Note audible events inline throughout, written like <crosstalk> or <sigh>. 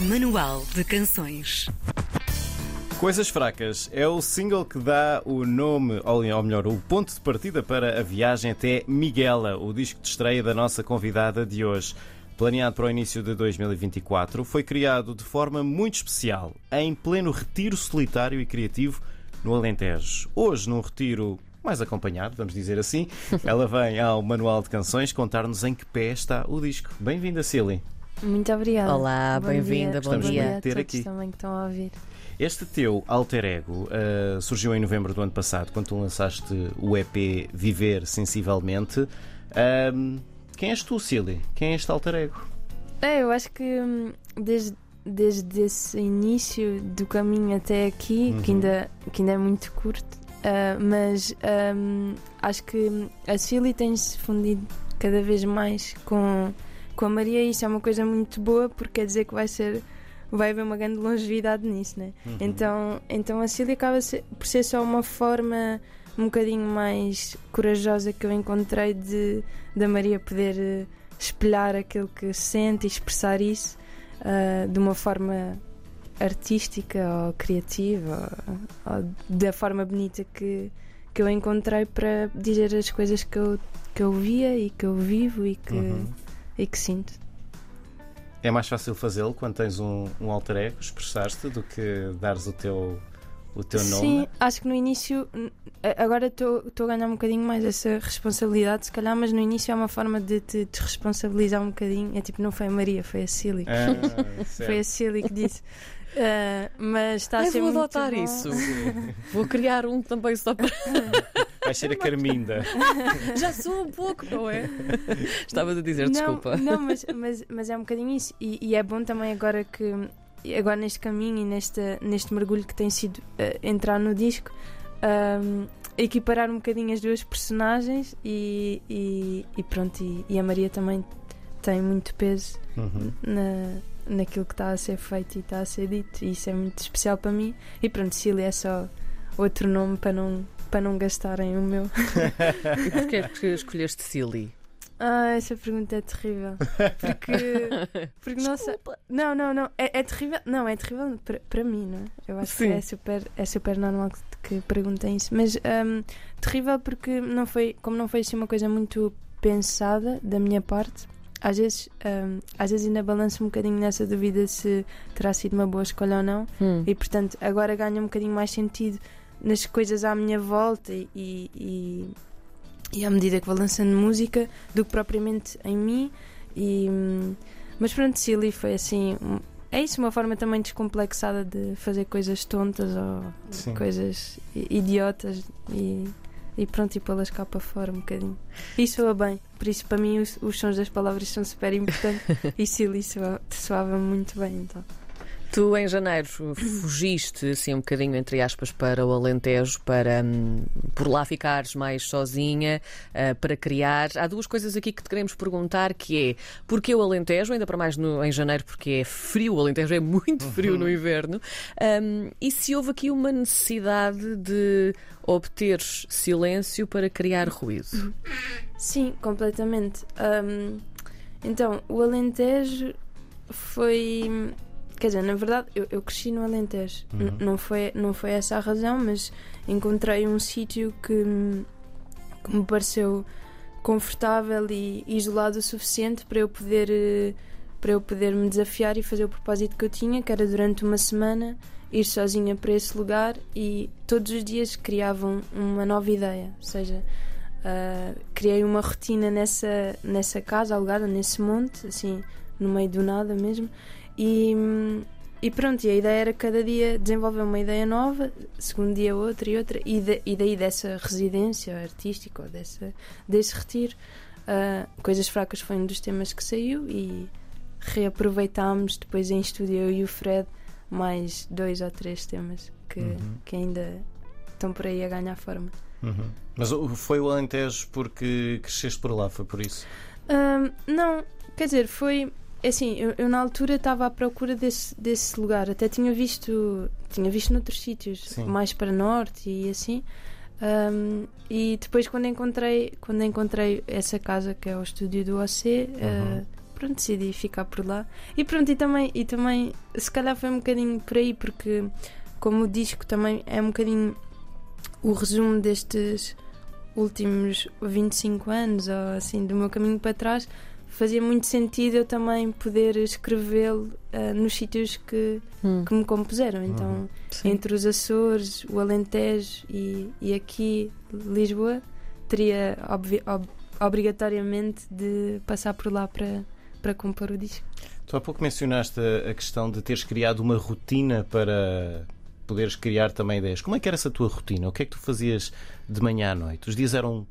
Manual de Canções. Coisas Fracas é o single que dá o nome, ou melhor, o ponto de partida para a viagem até Miguela, o disco de estreia da nossa convidada de hoje. Planeado para o início de 2024, foi criado de forma muito especial, em pleno retiro solitário e criativo no Alentejo. Hoje, num retiro mais acompanhado, vamos dizer assim, <laughs> ela vem ao Manual de Canções contar-nos em que pé está o disco. Bem-vinda, Silly. Muito obrigada. Olá, Bom bem-vinda, dia. bom Estamos dia. muito a ter todos aqui. também que estão a ouvir. Este teu alter ego uh, surgiu em novembro do ano passado, quando tu lançaste o EP Viver Sensivelmente. Um, quem és tu, Silly? Quem é este alter ego? É, eu acho que hum, desde, desde esse início do caminho até aqui, que, Uhum. ainda, que ainda é muito curto, ah, mas hum, acho que a Silly tem-se fundido cada vez mais com, com a Maria isso é uma coisa muito boa porque quer dizer que vai ser. Vai haver uma grande longevidade nisso, né? Uhum. Então, então a Cília acaba por ser só uma forma um bocadinho mais corajosa que eu encontrei de da Maria poder eh, espelhar aquilo que sente e expressar isso ah, de uma forma artística ou criativa ou, ou da forma bonita que, que eu encontrei para dizer as coisas que eu, que eu via e que eu vivo e que, Uhum. E que sinto. É mais fácil fazê-lo quando tens um, um alter ego, expressar-te, do que dares o teu, o teu nome? Sim, acho que no início, agora estou estou a ganhar um bocadinho mais essa responsabilidade, se calhar, mas no início é uma forma de te desresponsabilizar um bocadinho. É tipo, não foi a Maria, foi a Cília. Ah, Foi a. Cília que disse. Ah, mas está a ser vou muito adotar bom. isso. Vou criar um também só para. <laughs> Vai ser a Carminda. <laughs> Já sou um pouco, não é? Estavas a dizer, não, desculpa. Não, mas, mas, mas é um bocadinho isso. E, e é bom também agora que. Agora neste caminho e neste, neste mergulho que tem sido ah, entrar no disco, ahm, equiparar um bocadinho as duas personagens e, e, e pronto. E, e a Maria também tem muito peso Uhum. na, naquilo que está a ser feito e está a ser dito. E isso é muito especial para mim. E pronto, Cília é só outro nome para não, para não gastarem o meu. <laughs> E porquê <laughs> é que escolheste Silly? Ah, essa pergunta é terrível. Porque. porque não sei. Não, não, não. É, é terrível. Não, é terrível para, mim, não é? Eu acho Sim. que é super, é super normal que, que perguntem isso. Mas ahm, terrível porque não foi, como não foi assim uma coisa muito pensada da minha parte. Às vezes, ahm, às vezes ainda balanço um bocadinho nessa dúvida se terá sido uma boa escolha ou não. Hum. E portanto agora ganha um bocadinho mais sentido nas coisas à minha volta e, e, e à medida que vou lançando música do que propriamente em mim. E, mas pronto, Silly foi assim. é isso, uma forma também descomplexada de fazer coisas tontas ou Sim. coisas idiotas e, e pronto, e pô-las cá para fora um bocadinho. E soa bem, por isso para mim os, os sons das palavras são super importantes <laughs> e Silly soa- soava muito bem então. Tu, em janeiro, fugiste assim um bocadinho, entre aspas, para o Alentejo, para hum, por lá ficares mais sozinha, ah, para criar. Há duas coisas aqui que te queremos perguntar, que é porquê o Alentejo, ainda para mais no- em janeiro, porque é frio, o Alentejo é muito frio no inverno, Hum, e se houve aqui uma necessidade de obter silêncio para criar ruído. Sim, completamente. Ahm, então, o Alentejo foi. Quer dizer, na verdade, eu, eu cresci no Alentejo. Uhum. Não, foi, não foi essa a razão, mas encontrei um sítio que, me- que me pareceu confortável e isolado o suficiente para eu poder eh, para eu poder me desafiar e fazer o propósito que eu tinha, que era durante uma semana ir sozinha para esse lugar e todos os dias criavam uma nova ideia, ou seja, ah, criei uma rotina nessa nessa casa alugada nesse monte, assim no meio do nada mesmo e e pronto, e a ideia era cada dia desenvolver uma ideia nova, segundo dia outra e outra, e, da- e daí dessa residência artística, ou dessa, desse retiro, ah, Coisas Fracas foi um dos temas que saiu e reaproveitámos depois em estúdio eu e o Fred mais dois ou três temas que, Uhum. que ainda estão por aí a ganhar forma. Uhum. Mas foi o Alentejo porque cresceste por lá, foi por isso? Ahm, não, quer dizer, foi. É Assim, eu, eu na altura estava à procura desse, desse lugar. Até tinha visto. Tinha visto noutros sítios, Sim. mais para norte e assim. Ahm, e depois quando encontrei, quando encontrei essa casa que é o estúdio do OC, Uhum. ah, pronto, decidi ficar por lá. E pronto, e também, e também se calhar foi um bocadinho por aí, porque como o disco também é um bocadinho o resumo destes últimos 25 anos, ou assim, do meu caminho para trás, fazia muito sentido eu também poder escrevê-lo uh, nos sítios que, hum. que me compuseram. Então, uhum. entre os Açores, o Alentejo e, e aqui, Lisboa, teria ob, ob, obrigatoriamente de passar por lá para, para compor o disco. Tu há pouco mencionaste a questão de teres criado uma rotina para poderes criar também ideias. Como é que era essa tua rotina? O que é que tu fazias de manhã à noite? Os dias eram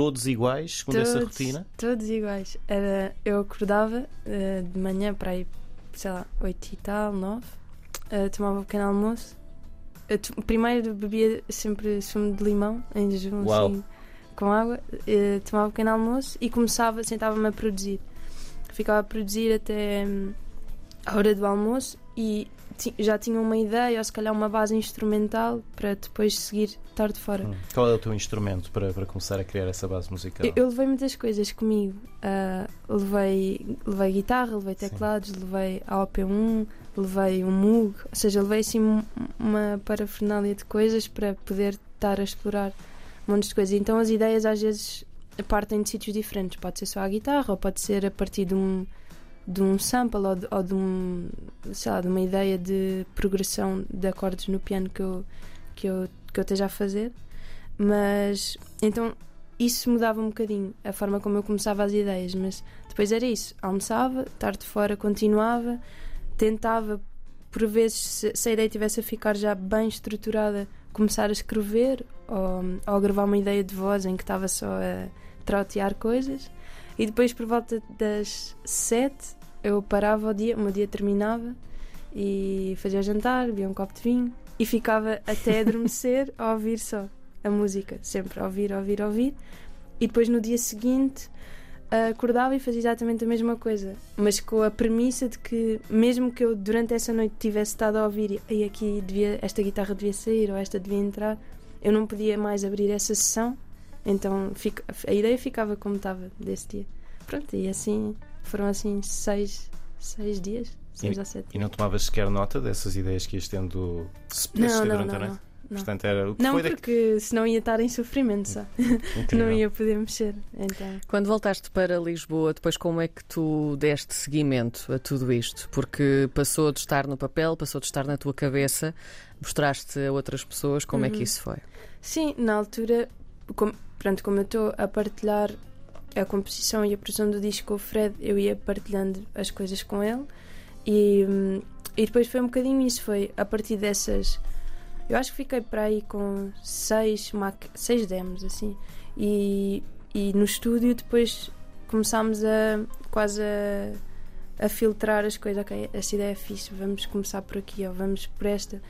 todos iguais, segundo todos, essa rotina? Todos iguais. Era, eu acordava uh, de manhã para ir, sei lá, 8 e tal, 9, uh, tomava um pequeno almoço. Primeiro bebia sempre sumo de limão em jejum, assim, com água, uh, tomava um pequeno almoço e começava, sentava-me a produzir. Ficava a produzir até um, a hora do almoço e já tinha uma ideia ou se calhar uma base instrumental para depois seguir tarde fora. Hum. Qual é o teu instrumento para, para começar a criar essa base musical? Eu, eu levei muitas coisas comigo. Uh, levei, levei guitarra, levei teclados, Sim. levei a OP1, levei um Moog, ou seja, levei assim uma parafernália de coisas para poder estar a explorar montes de coisas. Então as ideias às vezes partem de sítios diferentes. Pode ser só a guitarra ou pode ser a partir de um de um sample ou de, ou de, um, sei lá, de uma ideia de progressão de acordes no piano que eu, que eu, que eu esteja a fazer. Mas então isso mudava um bocadinho a forma como eu começava as ideias, mas depois era isso. Almoçava, tarde fora continuava, tentava, por vezes, se, a ideia tivesse a ficar já bem estruturada, começar a escrever ou, ou gravar uma ideia de voz em que estava só a trautear coisas. E depois, por volta das sete, eu parava o dia, o meu dia terminava e fazia jantar, bebia um copo de vinho e ficava até adormecer a ouvir só a música, sempre a ouvir, a ouvir, a ouvir. E depois no dia seguinte acordava e fazia exatamente a mesma coisa, mas com a premissa de que, mesmo que eu durante essa noite tivesse estado a ouvir e aqui devia, esta guitarra devia sair ou esta devia entrar, eu não podia mais abrir essa sessão, então a ideia ficava como estava desse dia. Pronto, e assim foram assim seis, seis dias, seis e, ou sete. E não tomavas sequer nota dessas ideias que ias tendo não, não, durante não, a noite? Não. Portanto, era o que não, foi porque daqui... senão ia estar em sofrimento só. <laughs> não ia poder mexer. Então. Quando voltaste para Lisboa, depois como é que tu deste seguimento a tudo isto? Porque passou de estar no papel, passou de estar na tua cabeça, mostraste a outras pessoas, como uhum. é que uhum. isso foi? Sim, na altura, como, pronto, como eu estou a partilhar a composição e a produção do disco com o Fred, eu ia partilhando as coisas com ele. E, e depois foi um bocadinho isso, foi a partir dessas eu acho que fiquei para aí com seis, seis demos assim. E, e no estúdio depois começámos a quase a, a filtrar as coisas, ok, esta ideia é fixe, vamos começar por aqui ou vamos por esta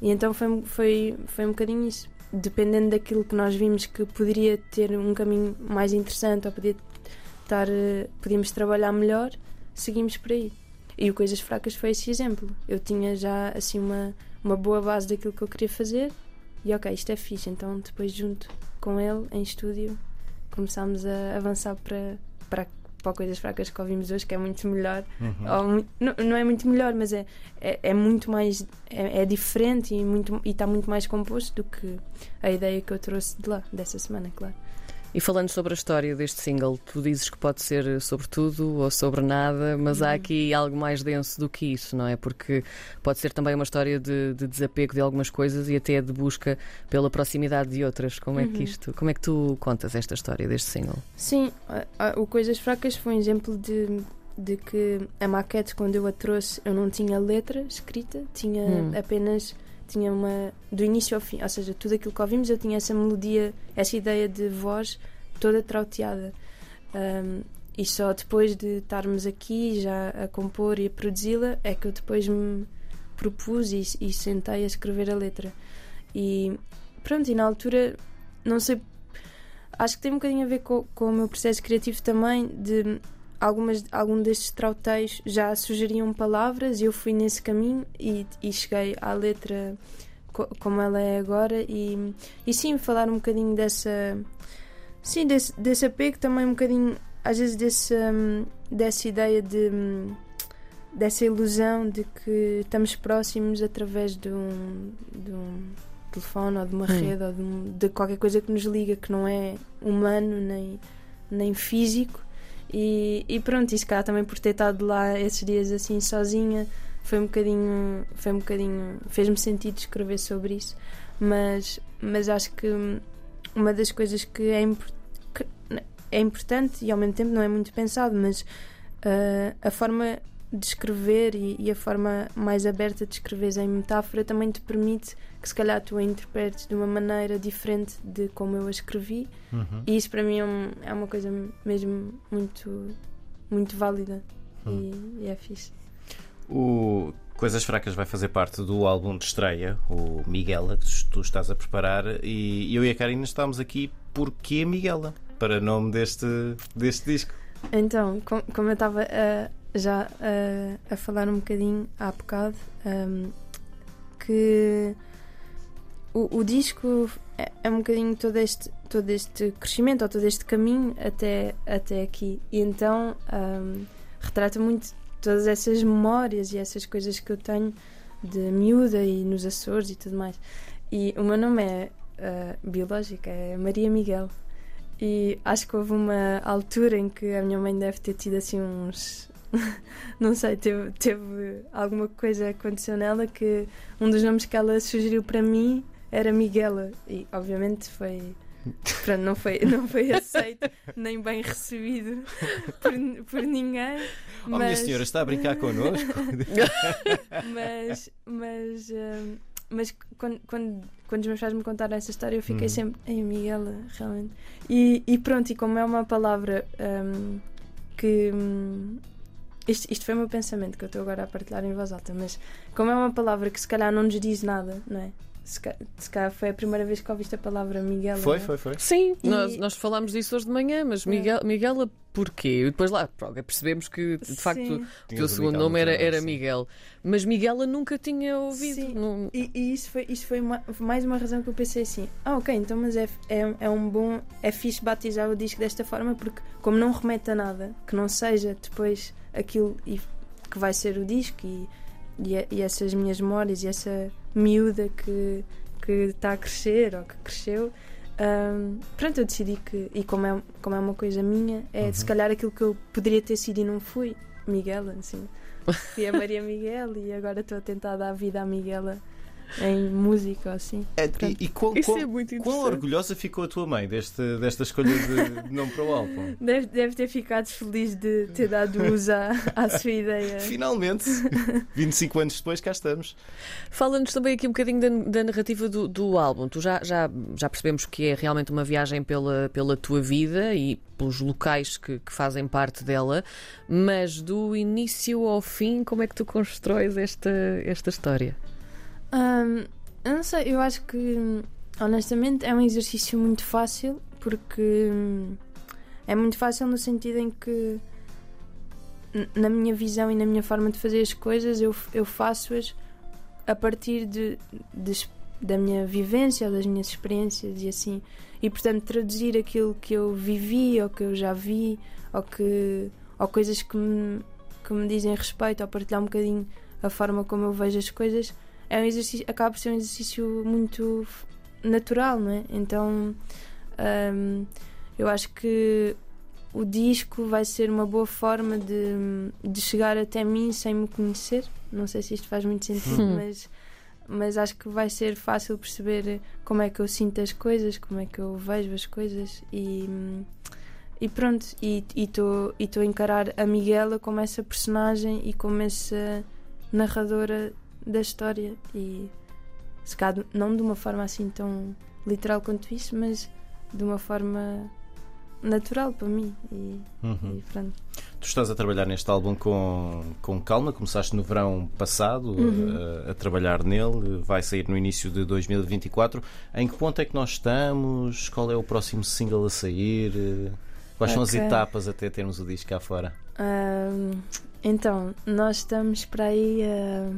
e então foi, foi, foi um bocadinho isso dependendo daquilo que nós vimos que poderia ter um caminho mais interessante ou podia estar, eh, podíamos trabalhar melhor, seguimos por aí. E o Coisas Fracas foi esse exemplo. Eu tinha já assim uma, uma boa base daquilo que eu queria fazer e ok, isto é fixe. Então depois junto com ele em estúdio começámos a avançar para, para para coisas fracas que ouvimos hoje, que é muito melhor. Uhum. Ou, não, não, é muito melhor, mas é, é, é muito mais. É, é, diferente e, muito, e está muito mais composto do que a ideia que eu trouxe de lá, dessa semana, claro. E falando sobre a história deste single, tu dizes que pode ser sobre tudo ou sobre nada, mas há uhum. aqui algo mais denso do que isso, não é? Porque pode ser também uma história de, de desapego de algumas coisas e até de busca pela proximidade de outras. Como é que uhum. isto, como é que tu contas esta história deste single? Sim, o Coisas Fracas foi um exemplo de de que a maquete quando eu a trouxe eu não tinha letra escrita, tinha hum. apenas tinha uma. do início ao fim, ou seja, tudo aquilo que ouvimos eu tinha essa melodia, essa ideia de voz toda trauteada. Um, e só depois de estarmos aqui já a compor e a produzi-la é que eu depois me propus e, e sentei a escrever a letra. E pronto, e na altura, não sei, acho que tem um bocadinho a ver com, com o meu processo criativo também, de algumas, algum destes trauteios já sugeriam palavras e eu fui nesse caminho e, e cheguei à letra co como ela é agora e, e sim, falar um bocadinho dessa sim, desse, desse apego também um bocadinho às vezes desse, hum, dessa ideia de. hum, dessa ilusão de que estamos próximos através de um, de um telefone ou de uma Hum. rede ou de, um- de qualquer coisa que nos liga que não é humano nem, nem físico. E, e pronto, e calhar também por ter estado lá esses dias assim sozinha, foi um bocadinho. Foi um bocadinho. fez-me sentido escrever sobre isso. Mas, mas acho que uma das coisas que é, que é importante e ao mesmo tempo não é muito pensado, mas ah, a forma de escrever e, e a forma mais aberta de escrever em metáfora também te permite que se calhar tu a interpretes de uma maneira diferente de como eu a escrevi Uhum. e isso para mim é, um- é uma coisa mesmo muito muito válida Hum. e, e é fixe. O Coisas Fracas vai fazer parte do álbum de estreia, o Miguela, que tu estás a preparar, e eu e a Karina estamos aqui porque Miguela, para nome deste, deste disco. Então, com- como eu estava a- já a, a falar um bocadinho há bocado, hum, que o, o disco é, é um bocadinho todo este, todo este crescimento ou todo este caminho até, até aqui. E então hum, retrata muito todas essas memórias e essas coisas que eu tenho de miúda e nos Açores e tudo mais. E o meu nome é ah, biológico, é Maria Miguel. E acho que houve uma altura em que a minha mãe deve ter tido assim uns. <laughs> Não sei, teve, teve alguma coisa aconteceu nela que um dos nomes que ela sugeriu para mim era Miguela. E obviamente foi. Pronto, não foi, não foi <laughs> aceito nem bem recebido <laughs> por, por ninguém. Oh, minha senhora, está a brincar connosco? mas mas hum, mas quando, quando, quando os meus pais me contaram essa história eu fiquei Uhum. sempre em Miguela realmente e, e pronto e como é uma palavra hum, que hum, isto, isto foi o meu pensamento que eu estou agora a partilhar em voz alta mas como é uma palavra que se calhar não nos diz nada não é se, ca- se calhar foi a primeira vez que ouviste a palavra Miguela Foi, é? foi, foi. Sim, E- nós, nós falámos disso hoje de manhã, mas É. Miguel, Miguela porquê? E depois lá percebemos que de facto o teu segundo nome no era, era. Miguel. Mas Miguela nunca tinha ouvido. Sim. Não- E, e isso foi, isso foi uma- mais uma razão que eu pensei assim: ah, ok, então, mas é, é, é um bom. É fixe batizar o disco desta forma, porque, como não remete a nada, que não seja depois aquilo e, que vai ser o disco e, e, e essas minhas memórias e essa miúda que que está a crescer ou que cresceu. hum, pronto, eu decidi que, e como é, como é uma coisa minha, é se calhar aquilo que eu poderia ter sido e não fui, Miguela, assim. <laughs> Fui a Maria Miguel e agora estou a tentar dar vida à Miguela em música ou assim. É, e, e quão, é muito quão orgulhosa ficou a tua mãe deste, desta escolha de, de nome para o álbum? <laughs> Deve, deve ter ficado feliz de ter dado uso à, à sua ideia. <laughs> Finalmente, 25 anos depois, cá estamos. Fala-nos também aqui um bocadinho da, da narrativa do, do álbum. Tu já, já, já percebemos que é realmente uma viagem pela, pela tua vida e pelos locais que, que fazem parte dela, mas do início ao fim, como é que tu constróis esta, esta história? Hum, eu não sei, eu acho que honestamente é um exercício muito fácil porque hum, é muito fácil no sentido em que na minha visão e na minha forma de fazer as coisas eu, eu faço-as a partir de, de- da minha vivência ou das minhas experiências e assim. E portanto traduzir aquilo que eu vivi ou que eu já vi ou que ou coisas que me, que me dizem respeito ou partilhar um bocadinho a forma como eu vejo as coisas é um exercício acaba por ser um exercício muito natural não é então hum, eu acho que o disco vai ser uma boa forma de, de chegar até mim sem me conhecer não sei se isto faz muito sentido Hum. mas mas acho que vai ser fácil perceber como é que eu sinto as coisas, como é que eu vejo as coisas e, e pronto, e estou a encarar a Miguela como essa personagem e como essa narradora da história e se calhar não de uma forma assim tão literal quanto isso, mas de uma forma natural para mim e, Uhum. e pronto. Tu estás a trabalhar neste álbum com, com calma, começaste no verão passado Uhum. a, a trabalhar nele, vai sair no início de 2024. Em que ponto é que nós estamos? Qual é o próximo single a sair? Quais são as etapas até termos o disco cá fora? Ahm, então, nós estamos para aí a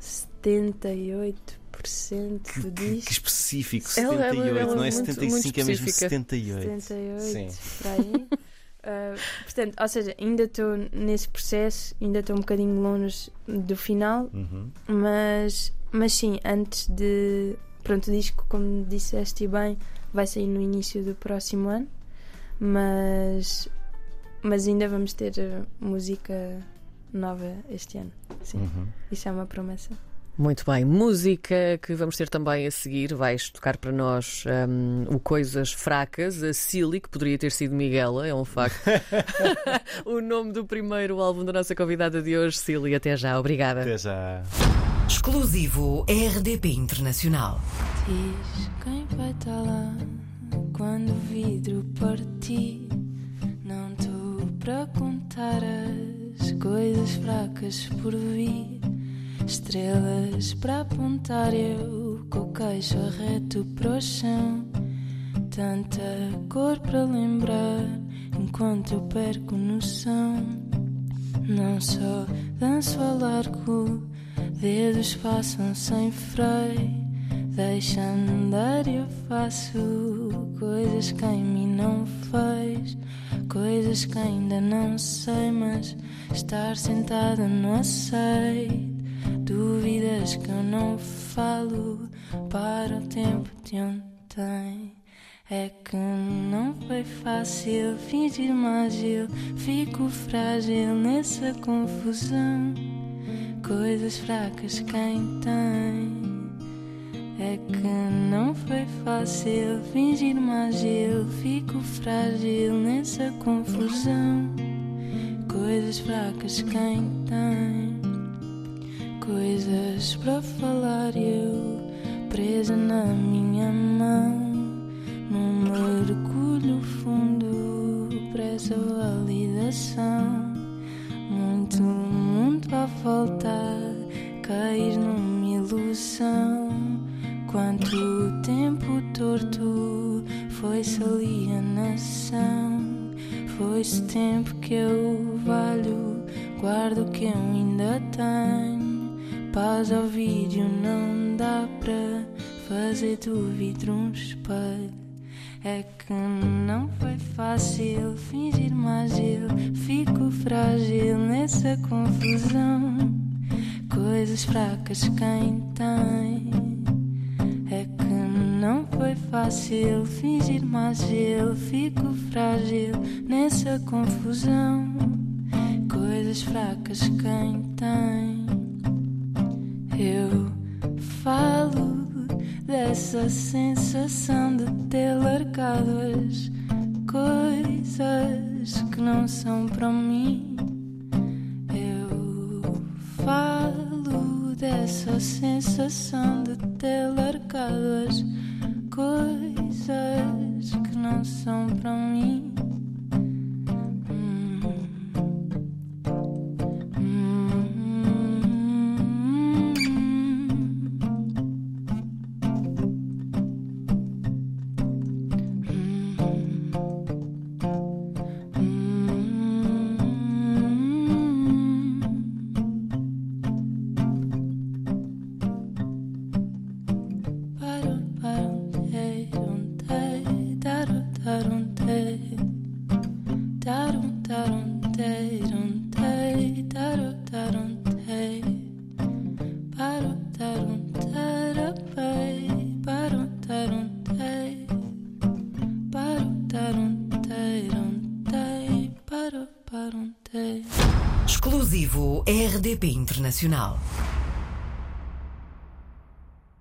78% do Que disco. específico, Ela- ela- 78, ela não é muito- 75, muito é mesmo específica. 78. 78 Sim. para aí. Uh, <laughs> portanto, ou seja, ainda estou nesse processo, ainda estou um bocadinho longe do final, Uhum. mas, mas sim, antes de. Pronto, o disco, como disseste bem, vai sair no início do próximo ano, mas, mas ainda vamos ter uh, música nova este ano. Sim, Uhum. isso é uma promessa. Muito bem, música que vamos ter também a seguir. Vais tocar para nós hum, o Coisas Fracas, a Silly, que poderia ter sido Miguela, é um facto. <laughs> <laughs> o nome do primeiro álbum da nossa convidada de hoje, Silly. Até já, obrigada. Até já. Exclusivo RDP Internacional. Diz quem vai estar lá quando o vidro partir. Não estou para contar as coisas fracas por vir. Estrelas para apontar eu com o queixo reto para o chão. Tanta cor para lembrar enquanto eu perco noção. Não só danço a largo, dedos passam sem freio. Deixa-me andar eu faço coisas que em mim não fez. Coisas que ainda não sei, mas estar sentada não aceito. Dúvidas que eu não falo para o tempo de ontem. É que não foi fácil fingir ágil, fico frágil nessa confusão. Coisas fracas quem tem. É que não foi fácil fingir ágil, fico frágil nessa confusão. Coisas fracas quem tem. Coisas para falar eu presa na minha mão. Num mergulho fundo, presa a validação. Muito mundo a voltar, cair numa ilusão. Torto foi-se alienação. Foi-se tempo que eu valho, guardo o que eu ainda tenho. Paz ao vídeo não dá para fazer do vidro um espelho. É que não foi fácil fingir ágil, fico frágil nessa confusão. Coisas fracas quem tem. Foi fácil fingir ágil, fico frágil nessa confusão. Coisas fracas quem tem. Eu falo dessa sensação de ter largado as coisas que não são para mim. Eu falo dessa sensação de ter largado as coisas que não são para mim. Internacional.